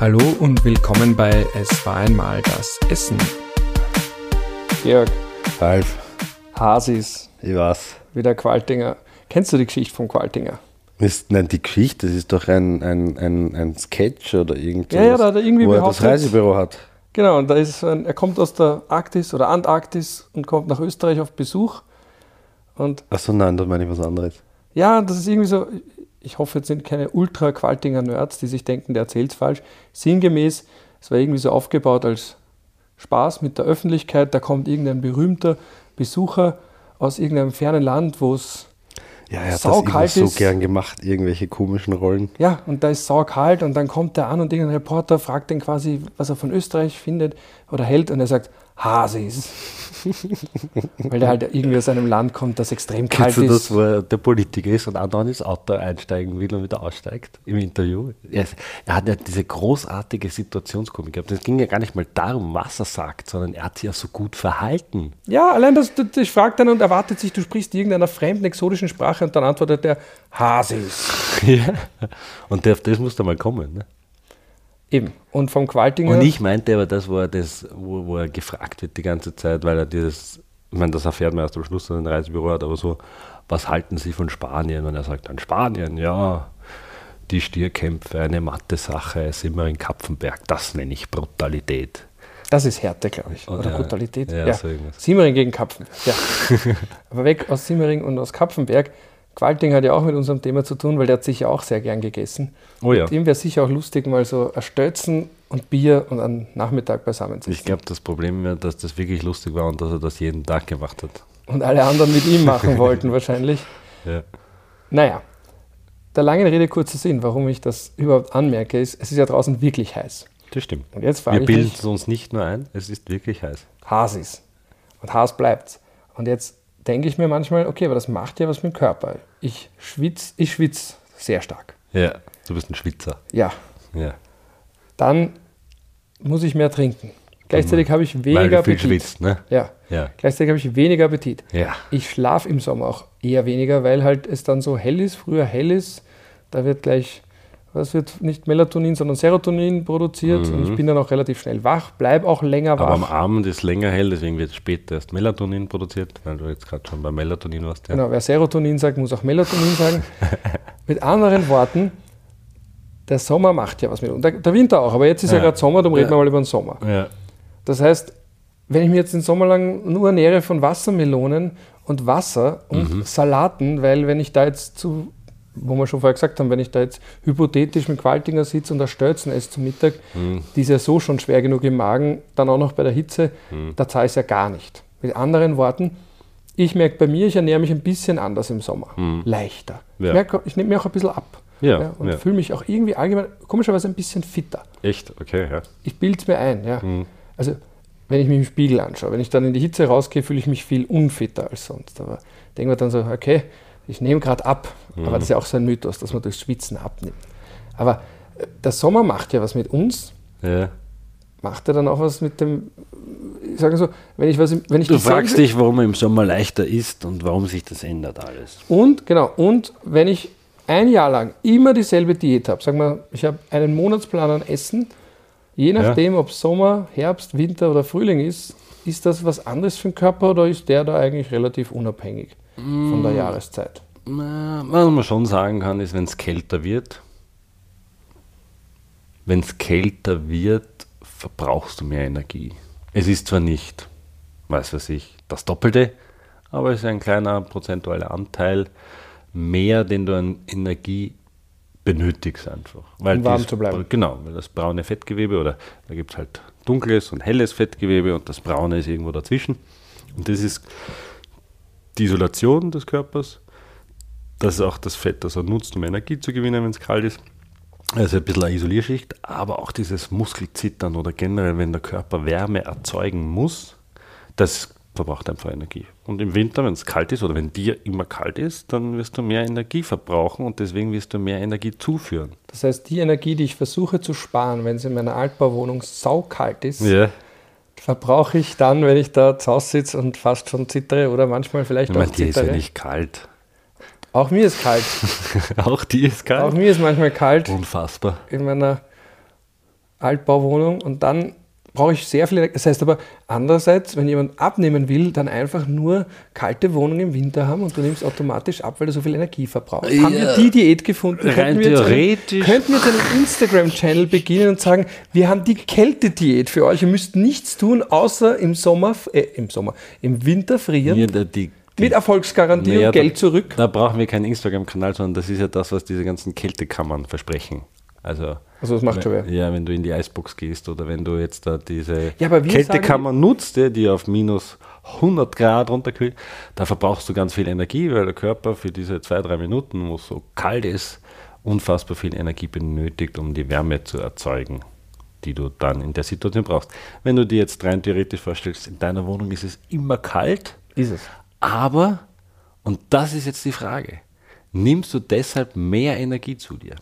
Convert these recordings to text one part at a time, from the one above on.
Hallo und willkommen bei Es war einmal das Essen. Georg, Ralf, Hasis, ich weiß. wieder Qualtinger. Kennst du die Geschichte vom Qualtinger? Ist, nein, die Geschichte, das ist doch ein, ein, ein, ein Sketch oder irgendwas. Ja, ja, da hat er irgendwie wo er das Reisebüro hat. Genau, und da ist ein, er kommt aus der Arktis oder Antarktis und kommt nach Österreich auf Besuch. Und Achso, nein, da meine ich was anderes. ja, das ist irgendwie so, ich hoffe, jetzt sind keine Ultra-Qualtinger-Nerds, die sich denken, der erzählt falsch. Sinngemäß, es war irgendwie so aufgebaut als Spaß mit der Öffentlichkeit. Da kommt irgendein berühmter Besucher aus irgendeinem fernen Land, wo es Ja, er hat das immer Saukalt so ist. gern gemacht, irgendwelche komischen Rollen. Ja, und da ist saukalt und dann kommt er an und irgendein Reporter fragt ihn quasi, was er von Österreich findet oder hält und er sagt, Hasis. Weil der halt irgendwie aus einem Land kommt, das extrem kalt du ist. das, wo er der Politiker ist und andauernd ins Auto einsteigen will und wieder aussteigt im Interview? Er, ist, er hat ja diese großartige Situationskomik gehabt. Es ging ja gar nicht mal darum, was er sagt, sondern er hat sich ja so gut verhalten. Ja, allein das, das, das fragt dann und erwartet sich, du sprichst irgendeiner fremden, exotischen Sprache und dann antwortet der Hasis. Ja. Und der, auf das muss da mal kommen. Ne? Eben. Und vom Qualtinger. Und ich meinte aber das, wo er, das, wo, wo er gefragt wird die ganze Zeit, weil er dieses, ich meine, das erfährt man erst am Schluss, dass er ein Reisebüro hat, aber so, was halten Sie von Spanien? Und er sagt dann, Spanien, ja, die Stierkämpfe, eine matte Sache, Simmering, Kapfenberg, das nenne ich Brutalität. Das ist Härte, glaube ich. Oder ja. Brutalität. Ja, so irgendwas. Simmering gegen Kapfenberg. Ja. Aber weg aus Simmering und aus Kapfenberg. Qualting hat ja auch mit unserem Thema zu tun, weil der hat sicher auch sehr gern gegessen. Oh ja. Mit ihm wäre sicher auch lustig, mal so ein Stötzen und Bier und einen Nachmittag beisammen zu Ich glaube, das Problem war, dass das wirklich lustig war und dass er das jeden Tag gemacht hat. Und alle anderen mit ihm machen wollten wahrscheinlich. Ja. Naja, der langen Rede kurzer Sinn, warum ich das überhaupt anmerke, ist, es ist ja draußen wirklich heiß. Das stimmt. Und jetzt Wir bilden es uns nicht nur ein, es ist wirklich heiß. Haas ist. Und Haas bleibt. Und jetzt denke ich mir manchmal, okay, aber das macht ja was mit dem Körper. Ich schwitze, ich schwitze sehr stark. Ja, du bist ein Schwitzer. Ja, Ja. dann muss ich mehr trinken. Gleichzeitig habe ich Weil weniger viel Appetit. schwitzt, ne? Ja. Ja. Gleichzeitig habe ich weniger Appetit. Ja. Ich schlafe im Sommer auch eher weniger, weil halt es dann so hell ist, früher hell ist. Da wird gleich, was wird nicht Melatonin, sondern Serotonin produziert und ich bin dann auch relativ schnell wach, bleibe auch länger Mhm. Aber am wach. Abend ist länger hell, deswegen wird später erst Melatonin produziert, weil du jetzt gerade schon bei Melatonin warst. Ja. Genau, wer Serotonin sagt, muss auch Melatonin sagen. Mit anderen Worten, der Sommer macht ja was mit uns. Der, der Winter auch, aber jetzt ist ja, Ja. gerade Sommer, darum reden Ja. wir mal über den Sommer. Ja. Das heißt, wenn ich mir jetzt den Sommer lang nur ernähre von Wassermelonen und Wasser und Mhm. Salaten, weil wenn ich da jetzt zu, wo wir schon vorher gesagt haben, wenn ich da jetzt hypothetisch mit Qualtinger sitze und da Stölzen esse zum Mittag, Mhm. die ist ja so schon schwer genug im Magen, dann auch noch bei der Hitze, Mhm. da zahle ich es ja gar nicht. Mit anderen Worten, ich merke bei mir, ich ernähre mich ein bisschen anders im Sommer. Leichter. Ich, Mhm. Ja. merke, ich nehme mir auch ein bisschen ab. Ja, und ja. fühle mich auch irgendwie allgemein, komischerweise ein bisschen fitter Echt? Okay, ja. ich bilde es mir ein. Ja. Mhm. Also, wenn ich mich im Spiegel anschaue, wenn ich dann in die Hitze rausgehe, fühle ich mich viel unfitter als sonst. Aber denke mir dann so, okay, ich nehme gerade ab. Mhm. Aber das ist ja auch so ein Mythos, dass man durchs Schwitzen abnimmt. Aber äh, der Sommer macht ja was mit uns, ja. macht er dann auch was mit dem, ich sage so, wenn ich was, wenn ich Du fragst dich, warum er im Sommer leichter ist und warum sich das ändert alles. Und, genau, und wenn ich ein Jahr lang immer dieselbe Diät habe, sagen wir, ich habe einen Monatsplan an Essen, je nachdem, ob Sommer, Herbst, Winter oder Frühling ist, ist das was anderes für den Körper oder ist der da eigentlich relativ unabhängig von der Jahreszeit? Na, Was man schon sagen kann, ist, wenn es kälter wird, wenn es kälter wird, verbrauchst du mehr Energie. Es ist zwar nicht, weiß was ich, das Doppelte, aber es ist ein kleiner prozentualer Anteil mehr, den du an Energie benötigst einfach. Weil Um warm zu bleiben. Genau, weil das braune Fettgewebe oder da gibt es halt dunkles und helles Fettgewebe und das braune ist irgendwo dazwischen. Und das ist die Isolation des Körpers. Das ist auch das Fett, das er nutzt, um Energie zu gewinnen, wenn es kalt ist. Also ein bisschen eine Isolierschicht, aber auch dieses Muskelzittern oder generell, wenn der Körper Wärme erzeugen muss, das verbraucht einfach Energie. Und im Winter, wenn es kalt ist oder wenn dir immer kalt ist, dann wirst du mehr Energie verbrauchen und deswegen wirst du mehr Energie zuführen. Das heißt, die Energie, die ich versuche zu sparen, wenn es in meiner Altbauwohnung saukalt ist, Ja. Verbrauche ich dann, wenn ich da zu Hause sitze und fast schon zittere oder manchmal vielleicht Ich auch meine, die ist ja zittere. nicht kalt. Auch mir ist kalt. Auch die ist Auch kalt. mir ist manchmal kalt Unfassbar. in meiner Altbauwohnung und dann brauche ich sehr viel. Das heißt aber andererseits, wenn jemand abnehmen will, dann einfach nur kalte Wohnungen im Winter haben und du nimmst automatisch ab, weil du so viel Energie verbrauchst. Ja. Haben wir die Diät gefunden? Rein Könnten wir jetzt einen- theoretisch. Könnten wir jetzt einen Instagram-Channel beginnen und sagen, wir haben die Kältediät für euch. Ihr müsst nichts tun, außer im Sommer, äh, im Sommer, im Winter frieren. Ja, die, die, mit Erfolgsgarantie Naja, und Geld da, zurück. Da brauchen wir keinen Instagram-Kanal, sondern das ist ja das, was diese ganzen Kältekammern versprechen. Also, Also das macht schon wenn, wer. ja, wenn du in die Eisbox gehst oder wenn du jetzt da diese Ja, Kältekammer nutzt, die auf minus 100 Grad runterkühlt, da verbrauchst du ganz viel Energie, weil der Körper für diese zwei, drei Minuten, wo es so kalt ist, unfassbar viel Energie benötigt, um die Wärme zu erzeugen, die du dann in der Situation brauchst. Wenn du dir jetzt rein theoretisch vorstellst, in deiner Wohnung ist es immer kalt, Ist es. aber, und das ist jetzt die Frage, nimmst du deshalb mehr Energie zu dir?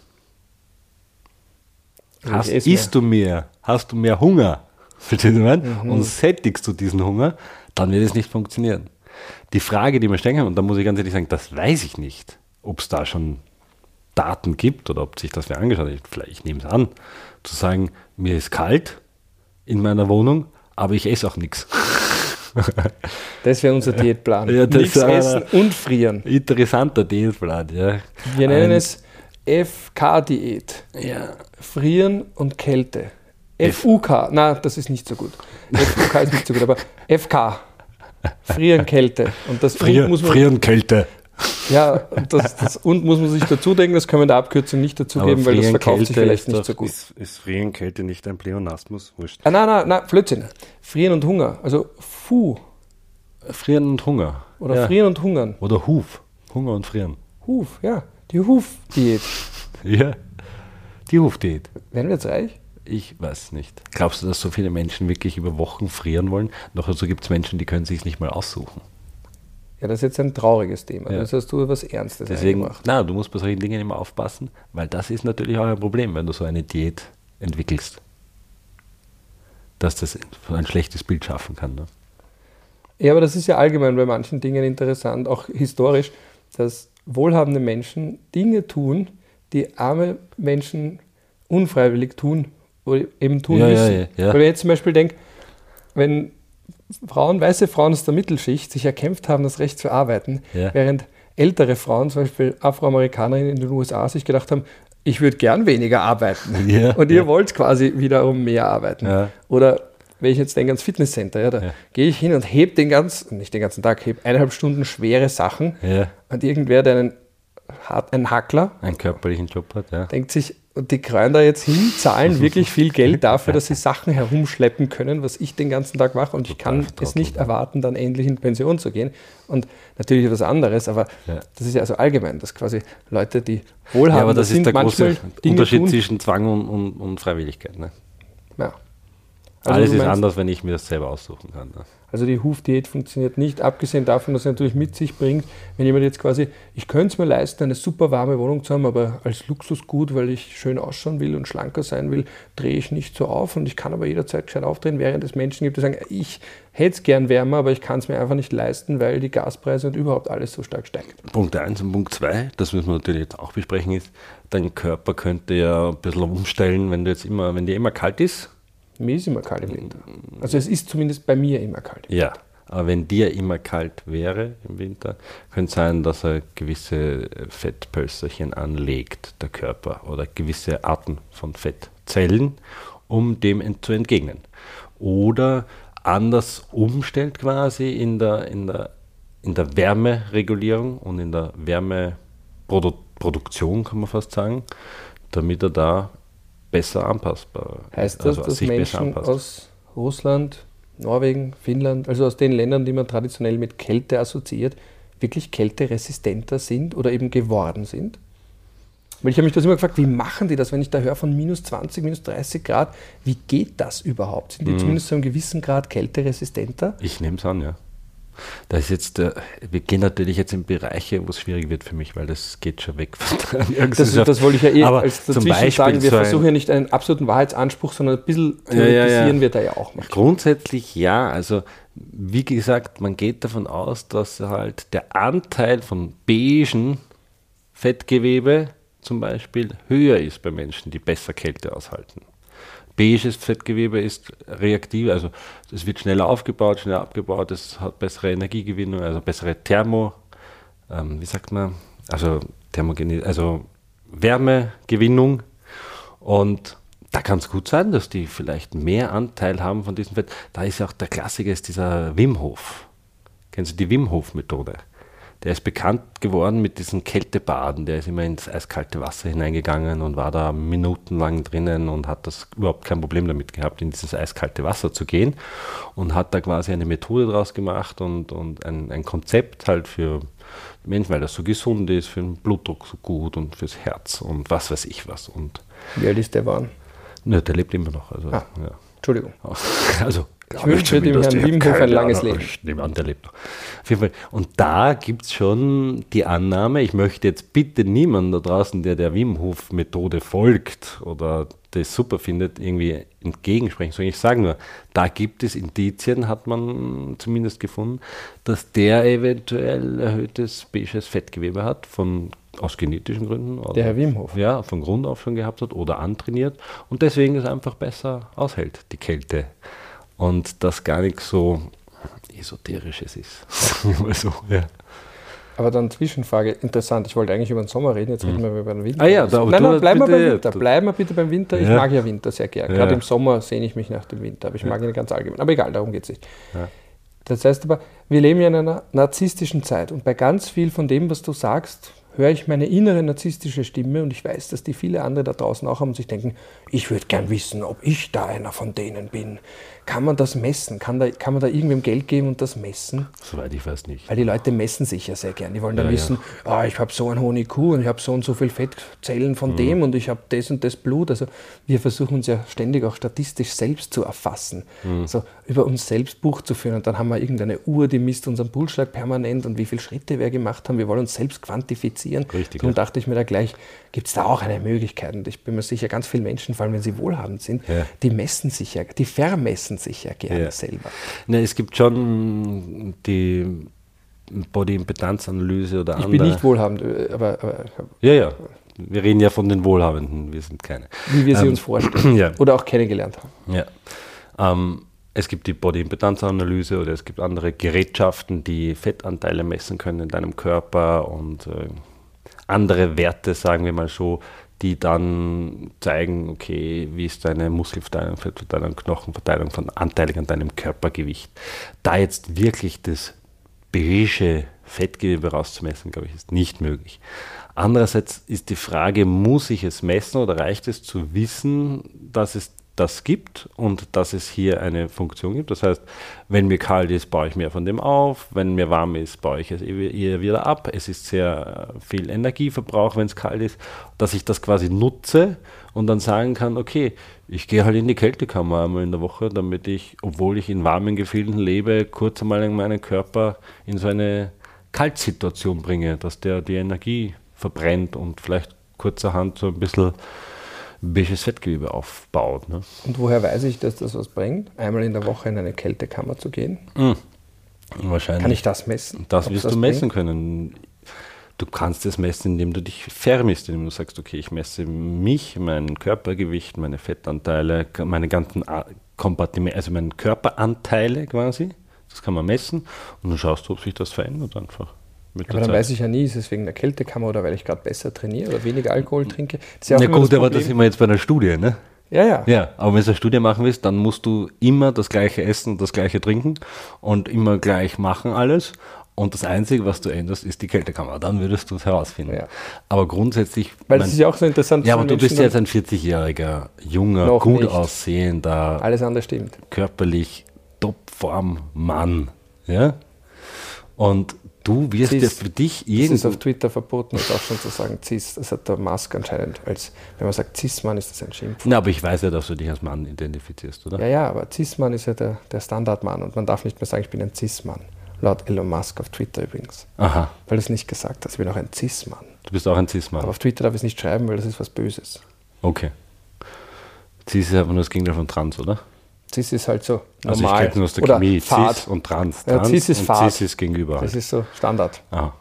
Hast, isst du mehr? Hast du mehr Hunger? Mhm. Und sättigst du diesen Hunger, dann wird es nicht funktionieren. Die Frage, die wir stellen, und da muss ich ganz ehrlich sagen, das weiß ich nicht, ob es da schon Daten gibt oder ob sich das wer angeschaut hat. Vielleicht, ich nehme es an, zu sagen, mir ist kalt in meiner Wohnung, aber ich esse auch nichts. Das wäre unser Diätplan. Ja, das Nichts essen und frieren. Interessanter Dienstplan, ja. Wir nennen Ein- es FK-Diät. Ja, Frieren und Kälte. FUK, na, das ist nicht so gut. FUK ist nicht so gut, aber FK. Frieren, Kälte. Und das und muss man, frieren Kälte. ja, und das, das und muss man sich dazu denken, das können wir in der Abkürzung nicht dazugeben, weil das verkauft sich Kälte vielleicht ist nicht doch- so gut. Ist, ist Frieren Kälte nicht ein Pleonasmus? Wurscht. Ah, nein, nein, nein, Blödsinn. Frieren und Hunger. Also Fu Frieren und Hunger. oder ja. Frieren und Hungern. Oder Huf. Hunger und Frieren. Huf, ja. Die Huf-Diät. Ja. Die Hufdiät. Werden wir jetzt reich? Ich weiß nicht. Glaubst du, dass so viele Menschen wirklich über Wochen frieren wollen? Noch so gibt es Menschen, die können sich nicht mal aussuchen. Ja, das ist jetzt ein trauriges Thema. Ja. Das hast du was Ernstes Deswegen, eingemacht. na, du musst bei solchen Dingen immer aufpassen, weil das ist natürlich auch ein Problem, wenn du so eine Diät entwickelst. Dass das ein schlechtes Bild schaffen kann. Ne? Ja, aber das ist ja allgemein bei manchen Dingen interessant, auch historisch, dass wohlhabende Menschen Dinge tun, die arme Menschen unfreiwillig tun oder eben tun Ja, ja, müssen. ja, ja. Weil wenn ich jetzt zum Beispiel denke, wenn Frauen, weiße Frauen aus der Mittelschicht sich erkämpft haben, das Recht zu arbeiten, Ja. während ältere Frauen, zum Beispiel Afroamerikanerinnen in den USA, sich gedacht haben, ich würde gern weniger arbeiten. Ja, Und ihr ja. wollt quasi wiederum mehr arbeiten. Ja. Oder wenn ich jetzt denke ans Fitnesscenter, ja, da Ja. gehe ich hin und heb den ganzen, nicht den ganzen Tag, heb eineinhalb Stunden schwere Sachen Ja. und irgendwer, der einen, hat, ein Hackler, Einen körperlichen Job hat, ja. denkt sich, und die kreuen da jetzt hin, zahlen wirklich viel Geld dafür, dass sie Sachen herumschleppen können, was ich den ganzen Tag mache und ich kann es nicht ja. erwarten, dann endlich in Pension zu gehen. Und natürlich etwas anderes, aber Ja. das ist ja also allgemein, dass quasi Leute, die Ja, wohlhabend aber das sind, ist der große Unterschied tun. zwischen Zwang und, und, und Freiwilligkeit. Ne? Ja. Also Alles ist meinst- anders, wenn ich mir das selber aussuchen kann. Ne? Also die Hufdiät funktioniert nicht, abgesehen davon, dass sie natürlich mit sich bringt, wenn jemand jetzt quasi, ich könnte es mir leisten, eine super warme Wohnung zu haben, aber als Luxusgut, weil ich schön ausschauen will und schlanker sein will, drehe ich nicht so auf und ich kann aber jederzeit gescheit aufdrehen, während es Menschen gibt, die sagen, ich hätte es gern wärmer, aber ich kann es mir einfach nicht leisten, weil die Gaspreise und überhaupt alles so stark steigt. Punkt 1 und Punkt 2, das müssen wir natürlich jetzt auch besprechen, ist, dein Körper könnte ja ein bisschen umstellen, wenn du jetzt immer, wenn dir immer kalt ist. Mir ist immer kalt im Winter. Also es ist zumindest bei mir immer kalt. Ja. Aber wenn dir immer kalt wäre im Winter, könnte es sein, dass er gewisse Fettpölsterchen anlegt, der Körper, oder gewisse Arten von Fettzellen, um dem ent- zu entgegnen. Oder anders umstellt quasi in der, in der, in der Wärmeregulierung und in der Wärmeproduktion, kann man fast sagen, damit er da besser anpassbar Heißt das, also dass Menschen aus Russland, Norwegen, Finnland, also aus den Ländern, die man traditionell mit Kälte assoziiert, wirklich kälteresistenter sind oder eben geworden sind? Weil ich habe mich das immer gefragt, wie machen die das, wenn ich da höre von minus 20, minus 30 Grad? Wie geht das überhaupt? Sind die Mhm. zumindest zu einem gewissen Grad kälteresistenter? Ich nehme es an, ja. Das ist jetzt, äh, wir gehen natürlich jetzt in Bereiche, wo es schwierig wird für mich, weil das geht schon weg von der Das, das wollte ich ja eh Aber als zum dazwischen Beispiel sagen. Wir so versuchen ja nicht einen absoluten Wahrheitsanspruch, sondern ein bisschen Ja, ja, ja. theoretisieren wir da ja auch noch. Grundsätzlich ja, also wie gesagt, man geht davon aus, dass halt der Anteil von beigen Fettgewebe zum Beispiel höher ist bei Menschen, die besser Kälte aushalten. Beiges Fettgewebe ist reaktiv, also es wird schneller aufgebaut, schneller abgebaut, es hat bessere Energiegewinnung, also bessere Thermo, ähm, wie sagt man, also Thermogenie, also Wärmegewinnung und da kann es gut sein, dass die vielleicht mehr Anteil haben von diesem Fett. Da ist ja auch der Klassiker, ist dieser Wim Hof. Kennen Sie die Wim Hof Methode? Der ist bekannt geworden mit diesen Kältebaden. Der ist immer ins eiskalte Wasser hineingegangen und war da minutenlang drinnen und hat das überhaupt kein Problem damit gehabt, in dieses eiskalte Wasser zu gehen. Und hat da quasi eine Methode draus gemacht und, und ein, ein Konzept halt für Menschen, weil das so gesund ist, für den Blutdruck so gut und fürs Herz und was weiß ich was. Und Wie alt ist der Wahn? ne, der lebt immer noch. Also, Ah. ja. Entschuldigung. Also, Ich wünsche dem Herrn Wimhoff ein langes Leben. Ich nehme an, der lebt noch. Auf jeden Fall. Und da gibt es schon die Annahme, ich möchte jetzt bitte niemanden da draußen, der der Wim Hof Methode folgt oder das super findet, irgendwie entgegensprechen, sondern ich sage nur, da gibt es Indizien, hat man zumindest gefunden, dass der eventuell erhöhtes beiges Fettgewebe hat, von, aus genetischen Gründen. Oder, Der Herr Wim Hof. Ja, von Grund auf schon gehabt hat oder antrainiert und deswegen es einfach besser aushält, die Kälte. Und das gar nichts so Esoterisches ist. Sagen mal so, ja. Aber dann Zwischenfrage, interessant, ich wollte eigentlich über den Sommer reden, jetzt reden wir über den Winter. Ah ja, da- nein, nein, wir bitte- beim Winter. Bleiben wir bitte beim Winter. Ich Ja. mag ja Winter sehr gern. Ja. Gerade im Sommer sehne ich mich nach dem Winter, aber ich mag ihn ganz allgemein. Aber egal, darum geht es nicht. Ja. Das heißt aber, wir leben ja in einer narzisstischen Zeit und bei ganz viel von dem, was du sagst, höre ich meine innere narzisstische Stimme und ich weiß, dass die viele andere da draußen auch haben und sich denken, ich würde gern wissen, ob ich da einer von denen bin. Kann man das messen? Kann, da, kann man da irgendwem Geld geben und das messen? Soweit ich weiß nicht. Weil die Leute messen sich ja sehr gern. Die wollen dann Ja, ja. wissen, ah, ich habe so einen hohen IQ und ich habe so und so viel Fettzellen Mhm. von dem und ich habe das und das Blut. Also wir versuchen uns ja ständig auch statistisch selbst zu erfassen. Mhm. So über uns selbst Buch zu führen. Und dann haben wir irgendeine Uhr, die misst unseren Pulsschlag permanent und wie viele Schritte wir gemacht haben. Wir wollen uns selbst quantifizieren. Richtig, Darum ja. dachte ich mir da gleich, gibt es da auch eine Möglichkeit? Und ich bin mir sicher, ganz viele Menschen, vor allem wenn sie wohlhabend sind, Ja. die messen sich ja, die vermessen sich ja gerne Ja. selber. Ne, es gibt schon die Body-Impedanz-Analyse oder Ich andere. bin nicht wohlhabend, äh, aber, aber Ja, ja. Wir reden ja von den Wohlhabenden, wir sind keine. wie wir sie Ähm, uns vorstellen Ja. oder auch kennengelernt haben. Ja. Ähm, es gibt die Body-Impedanz-Analyse oder es gibt andere Gerätschaften, die Fettanteile messen können in deinem Körper und äh, andere Werte, sagen wir mal so, die dann zeigen, okay, wie ist deine Muskelverteilung, Fettverteilung, Knochenverteilung von anteilig an deinem Körpergewicht. Da jetzt wirklich das beige Fettgewebe rauszumessen, glaube ich, ist nicht möglich. Andererseits ist die Frage, muss ich es messen oder reicht es zu wissen, dass es das gibt und dass es hier eine Funktion gibt. Das heißt, wenn mir kalt ist, baue ich mehr von dem auf. Wenn mir warm ist, baue ich es eher wieder ab. Es ist sehr viel Energieverbrauch, wenn es kalt ist, dass ich das quasi nutze und dann sagen kann, okay, ich gehe halt in die Kältekammer einmal in der Woche, damit ich, obwohl ich in warmen Gefilden lebe, kurz einmal meinen Körper in so eine Kaltsituation bringe, dass der die Energie verbrennt und vielleicht kurzerhand so ein bisschen beiges Fettgewebe aufbaut. Ne? Und woher weiß ich, dass das was bringt? Einmal in der Woche in eine Kältekammer zu gehen? Wahrscheinlich. Kann ich das messen? Das wirst das du messen bringt? können. Du kannst es messen, indem du dich vermisst, indem du sagst, okay, ich messe mich, mein Körpergewicht, meine Fettanteile, meine ganzen Kompartimente, also meine Körperanteile quasi. Das kann man messen und dann schaust du, ob sich das verändert einfach. Mit Aber dann Zeit. weiß ich ja nie, ist es wegen der Kältekammer oder weil ich gerade besser trainiere oder weniger Alkohol trinke. Das ist ja auch Na gut, das aber das sind wir jetzt bei einer Studie, ne? Ja, ja. Ja, aber wenn du eine Studie machen willst, dann musst du immer das gleiche essen und das gleiche trinken und immer gleich machen alles. Und das Einzige, was du änderst, ist die Kältekammer. Dann würdest du es herausfinden. Ja. Aber grundsätzlich. Weil es ist ja auch so interessant. ja, aber du Menschen bist dann- jetzt ein 40-jähriger, junger, gut nicht. aussehender, Alles andere stimmt. körperlich Topform Mann. Ja? Und du wirst Cis. jetzt für dich Das ist auf Twitter verboten, ist auch schon zu sagen Cis. Das hat der Musk anscheinend als, wenn man sagt Cis-Mann, ist das ein Schimpf. Na, aber ich weiß ja, dass du dich als Mann identifizierst, oder? Ja, ja, aber Cis-Mann ist ja der, der Standardmann und man darf nicht mehr sagen, ich bin ein Cis-Mann. Laut Elon Musk auf Twitter übrigens. Aha. Weil er es nicht gesagt hat, ich bin auch ein Cis-Mann. Du bist auch ein Cis-Mann. Aber auf Twitter darf ich es nicht schreiben, weil das ist was Böses. Okay. Cis ist einfach nur das Gegenteil von Trans, oder? Cis ist halt so Also ich normal. kenne nur aus der Oder Chemie Fahrt. Cis und Trans. Ja, Trans Cis ist Fahrt. Cis ist gegenüber. Das ist so Standard. Aha.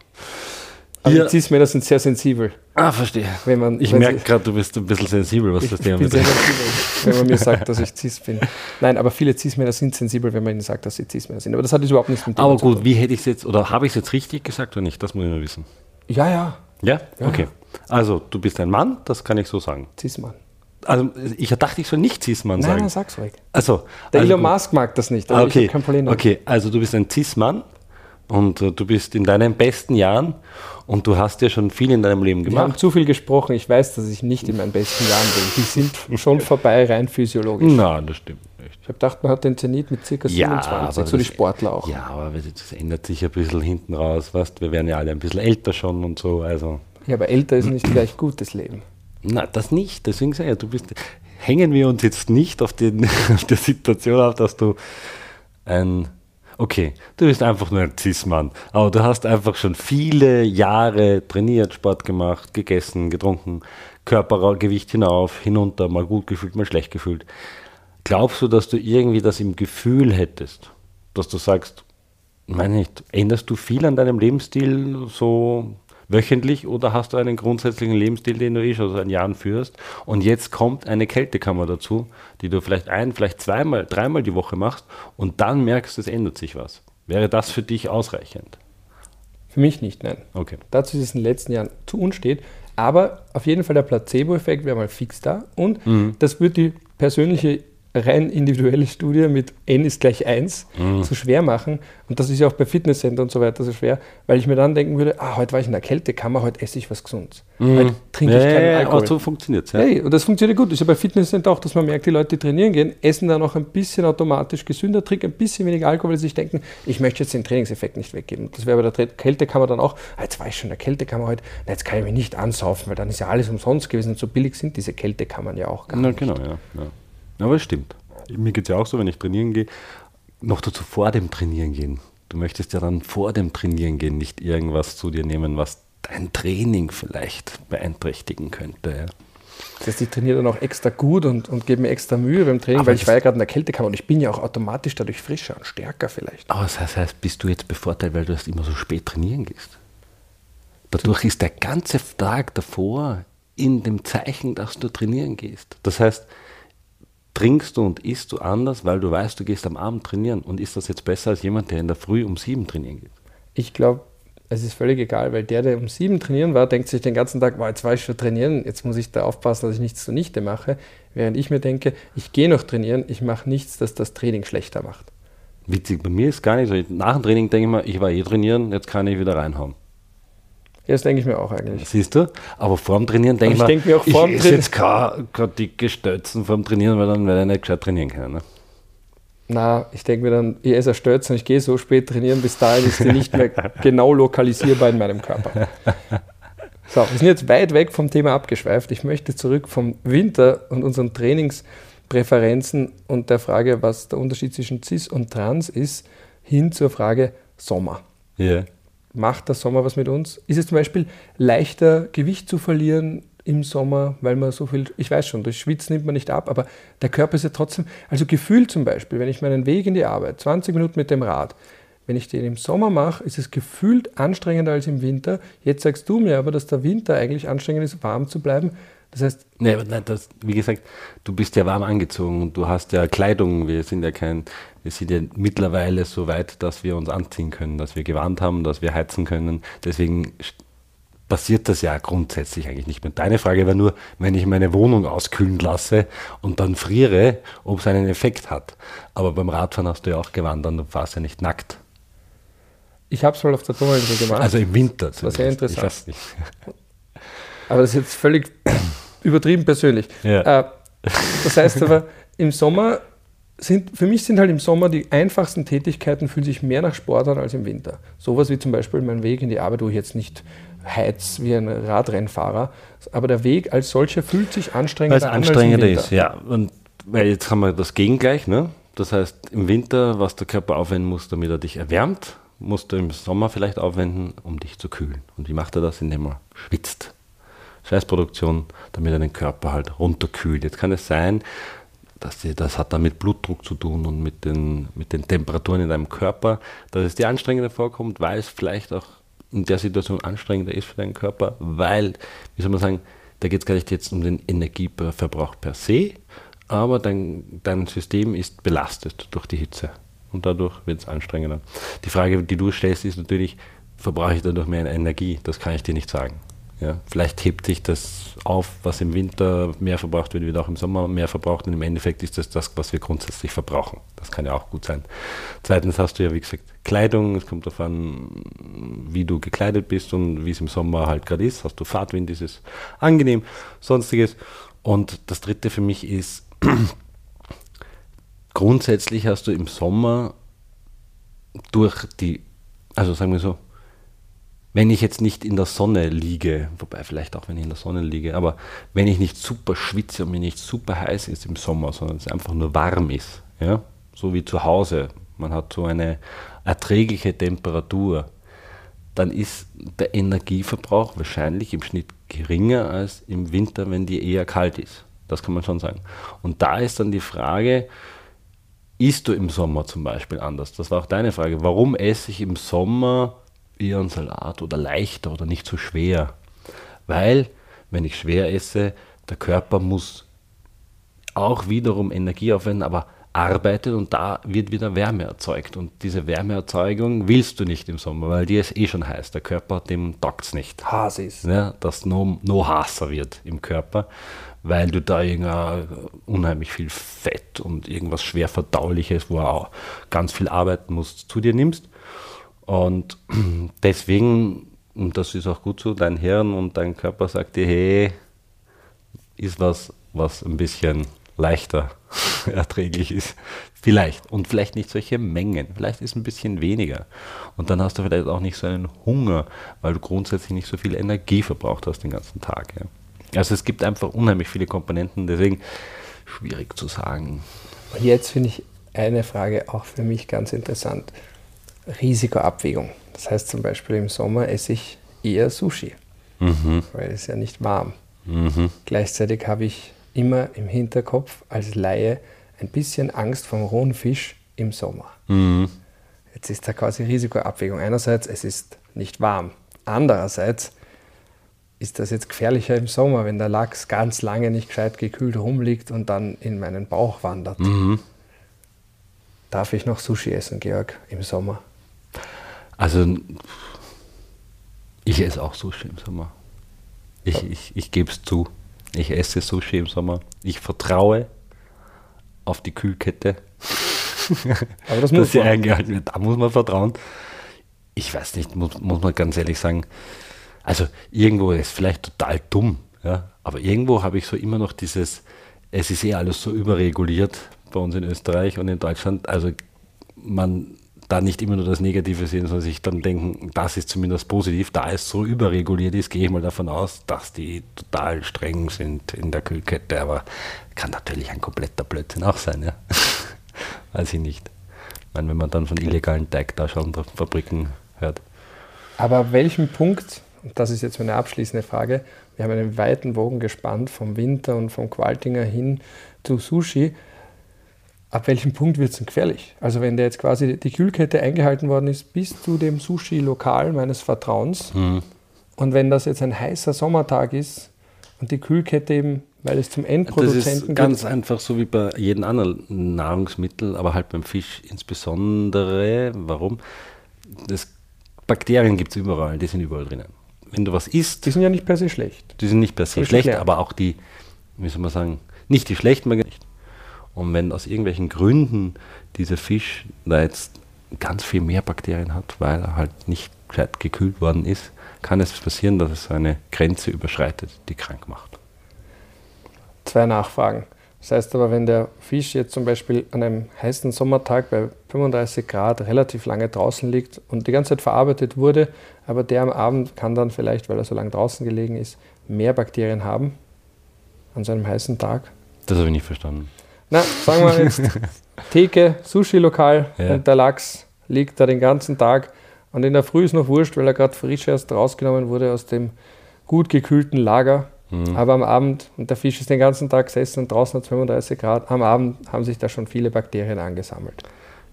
Aber Ja. Cis-Männer sind sehr sensibel. Ah, verstehe. Wenn man, Ich merke gerade, du bist ein bisschen sensibel, was das Thema betrifft. wenn man mir sagt, dass ich Cis bin. Nein, aber viele Cis-Männer sind sensibel, wenn man ihnen sagt, dass sie Cis-Männer sind. Aber das hat jetzt überhaupt nichts mit dem Aber gut, wie hätte ich es jetzt, oder habe ich es jetzt richtig gesagt oder nicht? Das muss ich nur wissen. Ja, ja, Ja? Ja. Okay. Also, du bist ein Mann, das kann ich so sagen. Cis-Mann. Also, ich dachte, ich soll nicht Cis-Mann sagen. nein, sag's ruhig. Also, Der also Elon gut. Musk mag das nicht, aber ich okay. habe kein Problem damit. okay, also du bist ein Cis-Mann und äh, du bist in deinen besten Jahren und du hast ja schon viel in deinem Leben Wir haben gemacht. zu viel gesprochen. Ich weiß, dass ich nicht in meinen besten Jahren bin. Die sind schon vorbei, rein physiologisch. Nein, das stimmt nicht. Ich habe gedacht, man hat den Zenit mit ca. 27, so die Sportler auch. Ja, aber das ändert sich ein bisschen hinten raus. Weißt? Wir werden ja alle ein bisschen älter schon und so. Also, Ja, aber älter ist nicht gleich gutes Leben. Na, das nicht. Deswegen sage ich ja, du bist. Hängen wir uns jetzt nicht auf, den, auf der Situation auf, dass du ein. Okay, du bist einfach nur ein Cis-Mann. Aber du hast einfach schon viele Jahre trainiert, Sport gemacht, gegessen, getrunken, Körpergewicht hinauf, hinunter, mal gut gefühlt, mal schlecht gefühlt. Glaubst du, dass du irgendwie das im Gefühl hättest, dass du sagst, meine nicht, änderst du viel an deinem Lebensstil so wöchentlich oder hast du einen grundsätzlichen Lebensstil, den du eh schon seit Jahren führst und jetzt kommt eine Kältekammer dazu, die du vielleicht ein, vielleicht zweimal, dreimal die Woche machst und dann merkst, es ändert sich was. Wäre das für dich ausreichend? Für mich nicht, nein. Okay. Dazu ist es in den letzten Jahren zu unstet. Aber auf jeden Fall der Placebo-Effekt wäre mal fix da. Und das wird die persönliche, rein individuelle Studie mit n ist gleich 1 so schwer machen. Und das ist ja auch bei Fitnesscenter und so weiter so schwer, weil ich mir dann denken würde, ah, heute war ich in der Kältekammer, heute esse ich was Gesundes. Heute trinke ich Ja, keinen ja, Alkohol. aber so funktioniert es. Ja. Hey, und das funktioniert gut. Ist ja bei Fitnesscenter auch, dass man merkt, die Leute, die trainieren gehen, essen dann auch ein bisschen automatisch gesünder, trinken ein bisschen weniger Alkohol, weil sie sich denken, ich möchte jetzt den Trainingseffekt nicht weggeben. Das wäre bei der Kältekammer dann auch, ah, jetzt war ich schon in der Kältekammer heute, na, jetzt kann ich mich nicht ansaufen, weil dann ist ja alles umsonst gewesen. Und so billig sind diese Kältekammern ja auch gar Na, nicht. genau, ja. ja. Aber es stimmt. Mir geht es ja auch so, wenn ich trainieren gehe, noch dazu vor dem Trainieren gehen. Du möchtest ja dann vor dem Trainieren gehen, nicht irgendwas zu dir nehmen, was dein Training vielleicht beeinträchtigen könnte. Ja. Das heißt, ich trainiere dann auch extra gut und, und gebe mir extra Mühe beim Training, Aber weil ich war ja gerade in der Kältekammer und ich bin ja auch automatisch dadurch frischer und stärker vielleicht. Aber das heißt, heißt, bist du jetzt bevorteilt, weil du erst immer so spät trainieren gehst? Dadurch ist der ganze Tag davor in dem Zeichen, dass du trainieren gehst. Das heißt, trinkst du und isst du anders, weil du weißt, du gehst am Abend trainieren. Und ist das jetzt besser als jemand, der in der Früh um sieben trainieren geht? Ich glaube, es ist völlig egal, weil der, der um sieben trainieren war, denkt sich den ganzen Tag, "Boah, jetzt war ich schon trainieren, jetzt muss ich da aufpassen, dass ich nichts zunichte mache. Während ich mir denke, ich gehe noch trainieren, ich mache nichts, das das Training schlechter macht. Witzig, bei mir ist gar nicht so. Nach dem Training denke ich mir, ich war eh trainieren, jetzt kann ich wieder reinhauen. Ja, das denke ich mir auch eigentlich. Siehst du? Aber vor dem Trainieren denke ich ich denke mir auch vor dem ich esse jetzt keine, keine dicke Stötzen vor dem Trainieren, weil dann werde ich nicht gescheit trainieren können. Ne? Na, ich denke mir dann, ich esse und ich gehe so spät trainieren, bis dahin ist die nicht mehr genau lokalisierbar in meinem Körper. So, wir sind jetzt weit weg vom Thema abgeschweift. Ich möchte zurück vom Winter und unseren Trainingspräferenzen und der Frage, was der Unterschied zwischen Cis und Trans ist, hin zur Frage Sommer. Ja. Macht der Sommer was mit uns? Ist es zum Beispiel leichter, Gewicht zu verlieren im Sommer, weil man so viel, ich weiß schon, durch Schwitzen nimmt man nicht ab, aber der Körper ist ja trotzdem, also gefühlt zum Beispiel, wenn ich meinen Weg in die Arbeit, 20 Minuten mit dem Rad, wenn ich den im Sommer mache, ist es gefühlt anstrengender als im Winter. Jetzt sagst du mir aber, dass der Winter eigentlich anstrengend ist, warm zu bleiben. Das heißt, Nee, nein, das, wie gesagt, du bist ja warm angezogen und du hast ja Kleidung. Wir sind ja kein, wir sind ja mittlerweile so weit, dass wir uns anziehen können, dass wir gewarnt haben, dass wir heizen können. Deswegen passiert das ja grundsätzlich eigentlich nicht mehr. Deine Frage war nur, wenn ich meine Wohnung auskühlen lasse und dann friere, ob es einen Effekt hat. Aber beim Radfahren hast du ja auch gewarnt, dann du fahrst ja nicht nackt. ich habe es mal auf der Donauinsel gemacht. Also im Winter. war sehr zumindest. Ich interessant. weiß nicht. Aber das ist jetzt völlig übertrieben persönlich. Ja. Äh, das heißt aber, im Sommer sind, für mich sind halt im Sommer die einfachsten Tätigkeiten fühlen sich mehr nach Sport an als im Winter. Sowas wie zum Beispiel mein Weg in die Arbeit, wo ich jetzt nicht heiz wie ein Radrennfahrer, aber der Weg als solcher fühlt sich Weil anstrengender es an als im anstrengender ist, ja. Und weil jetzt haben wir das Gegengleich, ne? Das heißt, im Winter, was der Körper aufwenden muss, damit er dich erwärmt, musst du im Sommer vielleicht aufwenden, um dich zu kühlen. Und wie macht er das? Indem er schwitzt. Schweißproduktion, damit er den Körper halt runterkühlt. Jetzt kann es sein, dass die, das hat dann mit Blutdruck zu tun und mit den, mit den Temperaturen in deinem Körper, dass es dir anstrengender vorkommt, weil es vielleicht auch in der Situation anstrengender ist für deinen Körper, weil, wie soll man sagen, da geht es gar nicht jetzt um den Energieverbrauch per se, aber dein, dein System ist belastet durch die Hitze und dadurch wird es anstrengender. Die Frage, die du stellst, ist natürlich, verbrauche ich dadurch mehr Energie? Das kann ich dir nicht sagen. Ja, vielleicht hebt sich das auf, was im Winter mehr verbraucht wird, wird auch im Sommer mehr verbraucht und im Endeffekt ist das das, was wir grundsätzlich verbrauchen. Das kann ja auch gut sein. Zweitens hast du ja, wie gesagt, Kleidung. Es kommt darauf an, wie du gekleidet bist und wie es im Sommer halt gerade ist. Hast du Fahrtwind, ist es angenehm, sonstiges. Und das dritte für mich ist, grundsätzlich hast du im Sommer durch die, also sagen wir so, wenn ich jetzt nicht in der Sonne liege, wobei vielleicht auch wenn ich in der Sonne liege, aber wenn ich nicht super schwitze und mir nicht super heiß ist im Sommer, sondern es einfach nur warm ist, ja, so wie zu Hause, man hat so eine erträgliche Temperatur, dann ist der Energieverbrauch wahrscheinlich im Schnitt geringer als im Winter, wenn die eher kalt ist. Das kann man schon sagen. Und da ist dann die Frage, isst du im Sommer zum Beispiel anders? Das war auch deine Frage. Warum esse ich im Sommer eher einen Salat oder leichter oder nicht so schwer. Weil, wenn ich schwer esse, der Körper muss auch wiederum Energie aufwenden, aber arbeitet und da wird wieder Wärme erzeugt. Und diese Wärmeerzeugung willst du nicht im Sommer, weil die ist eh schon heiß. Der Körper, dem taugt es nicht. Has ist. Ja, dass noch no heißer wird im Körper, weil du da unheimlich viel Fett und irgendwas schwer verdauliches, wo auch ganz viel arbeiten musst, zu dir nimmst. Und deswegen, und das ist auch gut so, dein Hirn und dein Körper sagt dir, hey, ist was, was ein bisschen leichter erträglich ist. Vielleicht. Und vielleicht nicht solche Mengen. Vielleicht ist ein bisschen weniger. Und dann hast du vielleicht auch nicht so einen Hunger, weil du grundsätzlich nicht so viel Energie verbraucht hast den ganzen Tag. Ja. Also es gibt einfach unheimlich viele Komponenten, deswegen schwierig zu sagen. Jetzt finde ich eine Frage auch für mich ganz interessant. Risikoabwägung. Das heißt zum Beispiel im Sommer esse ich eher Sushi, mhm. weil es ja nicht warm. Mhm. Gleichzeitig habe ich immer im Hinterkopf als Laie ein bisschen Angst vom rohen Fisch im Sommer. Mhm. Jetzt ist da quasi Risikoabwägung. Einerseits, es ist nicht warm. Andererseits ist das jetzt gefährlicher im Sommer, wenn der Lachs ganz lange nicht gescheit gekühlt rumliegt und dann in meinen Bauch wandert. Mhm. Darf ich noch Sushi essen, Georg, im Sommer? Also, ich esse auch Sushi im Sommer. Ich, ich, ich gebe es zu. Ich esse Sushi im Sommer. Ich vertraue auf die Kühlkette. Aber das muss man. eingehalten wird. Da muss man vertrauen. Ich weiß nicht, muss, muss man ganz ehrlich sagen. Also irgendwo ist vielleicht total dumm, ja, aber irgendwo habe ich so immer noch dieses, es ist eh alles so überreguliert bei uns in Österreich und in Deutschland. Also man da nicht immer nur das Negative sehen, sondern sich dann denken, das ist zumindest positiv. Da es so überreguliert ist, gehe ich mal davon aus, dass die total streng sind in der Kühlkette. Aber kann natürlich ein kompletter Blödsinn auch sein, ja. Weiß ich nicht. Ich meine, wenn man dann von illegalen Teigtaschenfabriken hört. Aber ab welchem Punkt, und das ist jetzt meine abschließende Frage, wir haben einen weiten Bogen gespannt vom Winter und vom Qualtinger hin zu Sushi ab welchem Punkt wird es denn gefährlich? Also wenn der jetzt quasi die Kühlkette eingehalten worden ist bis zu dem Sushi-Lokal meines Vertrauens mhm. und wenn das jetzt ein heißer Sommertag ist und die Kühlkette eben, weil es zum Endproduzenten Das ist ganz geht, einfach so wie bei jedem anderen Nahrungsmittel, aber halt beim Fisch insbesondere. Warum? Das Bakterien gibt es überall, die sind überall drinnen. Wenn du was isst... Die sind ja nicht per se schlecht. Die sind nicht per se schlecht, aber auch die, wie soll man sagen, nicht die schlechten Bakterien, und wenn aus irgendwelchen Gründen dieser Fisch da jetzt ganz viel mehr Bakterien hat, weil er halt nicht gescheit gekühlt worden ist, kann es passieren, dass es eine Grenze überschreitet, die krank macht. Zwei Nachfragen. Das heißt aber, wenn der Fisch jetzt zum Beispiel an einem heißen Sommertag bei 35 Grad relativ lange draußen liegt und die ganze Zeit verarbeitet wurde, aber der am Abend kann dann vielleicht, weil er so lange draußen gelegen ist, mehr Bakterien haben an so einem heißen Tag? Das habe ich nicht verstanden. Na, sagen wir jetzt Theke, Sushi-Lokal ja. und der Lachs liegt da den ganzen Tag und in der Früh ist noch wurscht, weil er gerade frisch erst rausgenommen wurde aus dem gut gekühlten Lager. Mhm. Aber am Abend, und der Fisch ist den ganzen Tag gesessen und draußen hat 35 Grad, am Abend haben sich da schon viele Bakterien angesammelt.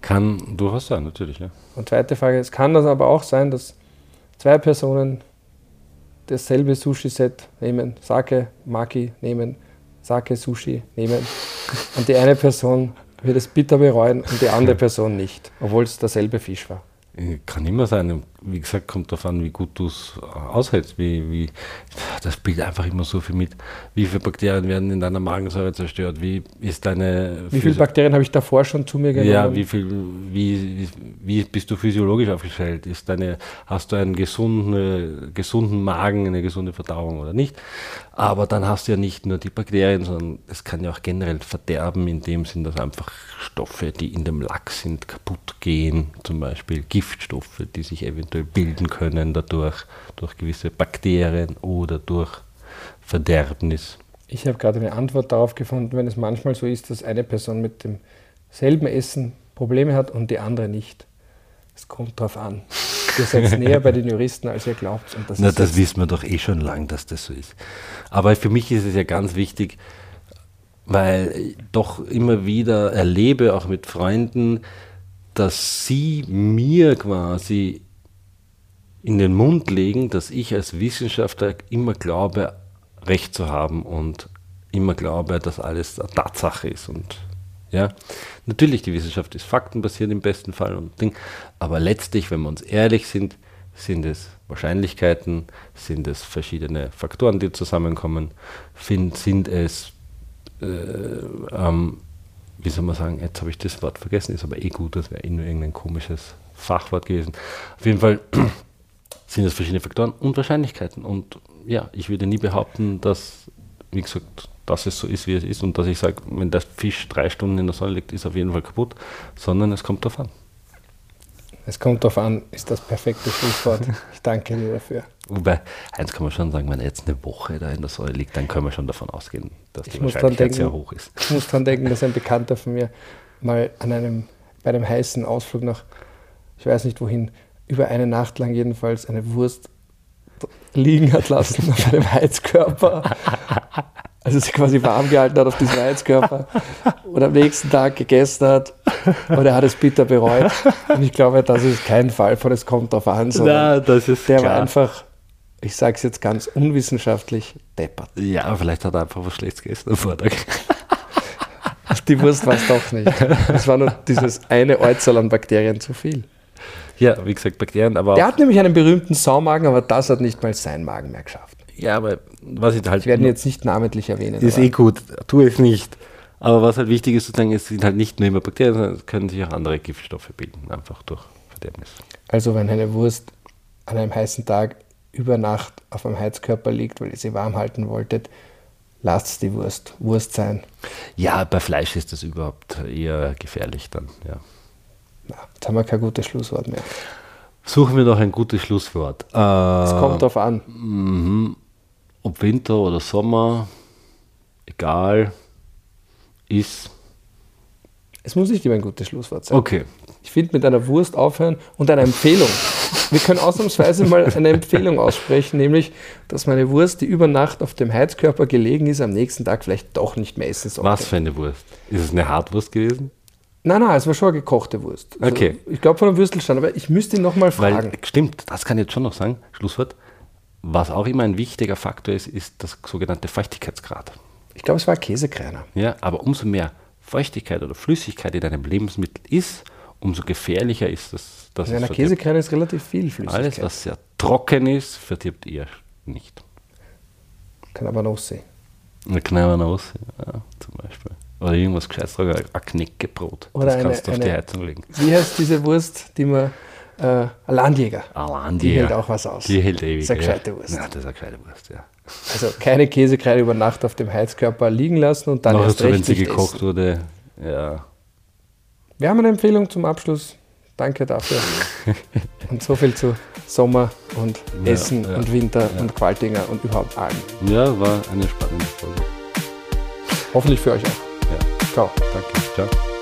Kann durchaus sein, natürlich. Ja. Und zweite Frage, es kann das aber auch sein, dass zwei Personen dasselbe Sushi-Set nehmen, Sake, Maki nehmen, Sake, Sushi nehmen und die eine Person wird es bitter bereuen und die andere Person nicht, obwohl es derselbe Fisch war. Kann immer sein. Wie gesagt, kommt darauf an, wie gut du es aushältst. Wie, wie, das spielt einfach immer so viel mit. Wie viele Bakterien werden in deiner Magensäure zerstört? Wie ist deine. Wie viele Bakterien habe ich davor schon zu mir genommen? Ja, wie, viel, wie, wie bist du physiologisch aufgestellt? Ist deine, hast du einen gesunden, gesunden Magen, eine gesunde Verdauung oder nicht? Aber dann hast du ja nicht nur die Bakterien, sondern es kann ja auch generell verderben, in dem Sinn, dass einfach Stoffe, die in dem Lachs sind, kaputt gehen. Zum Beispiel Giftstoffe, die sich eventuell bilden können dadurch, durch gewisse Bakterien oder durch Verderbnis. Ich habe gerade eine Antwort darauf gefunden, wenn es manchmal so ist, dass eine Person mit demselben Essen Probleme hat und die andere nicht. Es kommt darauf an. Ihr seid näher bei den Juristen, als ihr glaubt. das Na, das wissen wir doch eh schon lang, dass das so ist. Aber für mich ist es ja ganz wichtig, weil ich doch immer wieder erlebe, auch mit Freunden, dass sie mir quasi in den Mund legen, dass ich als Wissenschaftler immer glaube, Recht zu haben und immer glaube, dass alles eine Tatsache ist. Und ja, natürlich, die Wissenschaft ist faktenbasiert im besten Fall und Ding, aber letztlich, wenn wir uns ehrlich sind, sind es Wahrscheinlichkeiten, sind es verschiedene Faktoren, die zusammenkommen, sind, sind es, äh, ähm, wie soll man sagen, jetzt habe ich das Wort vergessen, ist aber eh gut, das wäre eh nur irgendein komisches Fachwort gewesen. Auf jeden Fall sind es verschiedene Faktoren und Wahrscheinlichkeiten. Und ja, ich würde nie behaupten, dass, wie gesagt, dass es so ist, wie es ist und dass ich sage, wenn der Fisch drei Stunden in der Sonne liegt, ist er auf jeden Fall kaputt, sondern es kommt darauf an. Es kommt darauf an, ist das perfekte Schlusswort. Ich danke dir dafür. Wobei, eins kann man schon sagen, wenn er jetzt eine Woche da in der Säule liegt, dann können wir schon davon ausgehen, dass die ich Wahrscheinlichkeit denken, sehr hoch ist. Ich muss daran denken, dass ein Bekannter von mir mal an einem, bei einem heißen Ausflug nach, ich weiß nicht wohin, über eine Nacht lang jedenfalls eine Wurst liegen hat lassen auf einem Heizkörper. Also sie quasi warm gehalten hat auf diesem Heizkörper und am nächsten Tag gegessen hat und er hat es bitter bereut. Und ich glaube, das ist kein Fall von es kommt darauf an, sondern Na, das ist der klar. war einfach, ich sage es jetzt ganz unwissenschaftlich, deppert. Ja, vielleicht hat er einfach was Schlechtes gegessen am Vortag. Die Wurst war es doch nicht. Es war nur dieses eine Äußerl an Bakterien zu viel. Ja, wie gesagt, Bakterien, aber. Der hat nämlich einen berühmten Saumagen, aber das hat nicht mal sein Magen mehr geschafft. Ja, aber was ich halt. Ich werde ihn jetzt nicht namentlich erwähnen. Ist eh gut, tue es nicht. Aber was halt wichtig ist, sozusagen, es sind halt nicht nur immer Bakterien, sondern es können sich auch andere Giftstoffe bilden, einfach durch Verderbnis. Also, wenn eine Wurst an einem heißen Tag über Nacht auf einem Heizkörper liegt, weil ihr sie warm halten wolltet, lasst die Wurst Wurst sein. Ja, bei Fleisch ist das überhaupt eher gefährlich dann, ja. Na, jetzt haben wir kein gutes Schlusswort mehr. Suchen wir noch ein gutes Schlusswort. Es äh, kommt darauf an. Mhm. Ob Winter oder Sommer, egal, ist. Es muss nicht immer ein gutes Schlusswort sein. Okay. Ich finde, mit einer Wurst aufhören und einer Empfehlung. Wir können ausnahmsweise mal eine Empfehlung aussprechen, nämlich, dass meine Wurst, die über Nacht auf dem Heizkörper gelegen ist, am nächsten Tag vielleicht doch nicht mehr essen sollte. Was für eine Wurst? Ist es eine Hartwurst gewesen? Nein, nein, es war schon eine gekochte Wurst. Also okay. Ich glaube von einem Würstelstand, aber ich müsste ihn nochmal fragen. Weil, stimmt, das kann ich jetzt schon noch sagen, Schlusswort. Was auch immer ein wichtiger Faktor ist, ist das sogenannte Feuchtigkeitsgrad. Ich glaube, es war Käsekreiner. Ja, aber umso mehr Feuchtigkeit oder Flüssigkeit in einem Lebensmittel ist, umso gefährlicher ist das. das in einer Käsekreiner ist relativ viel Flüssigkeit. Alles, was sehr trocken ist, verdirbt ihr nicht. Kann aber noch sehen. Noch sehen, ja, zum Beispiel. Oder irgendwas Gescheites, ein Knäckebrot. Oder das eine, kannst du auf eine, die Heizung legen. Wie heißt diese Wurst, die man. Äh, ein Landjäger. Ein Landjäger. Die hält auch was aus. Die hält ewig. Das ist eine gescheite Wurst. Ja, das ist eine gescheite Wurst, ja. Also keine Käsekreide über Nacht auf dem Heizkörper liegen lassen und dann Noch erst recht wenn sie gekocht essen. wurde, ja. Wir haben eine Empfehlung zum Abschluss. Danke dafür. und so viel zu Sommer und Essen ja, ja, und Winter ja. und Qualtinger und überhaupt allem. Ja, war eine spannende Folge. Hoffentlich für euch auch. Ciao. Danke. Ciao.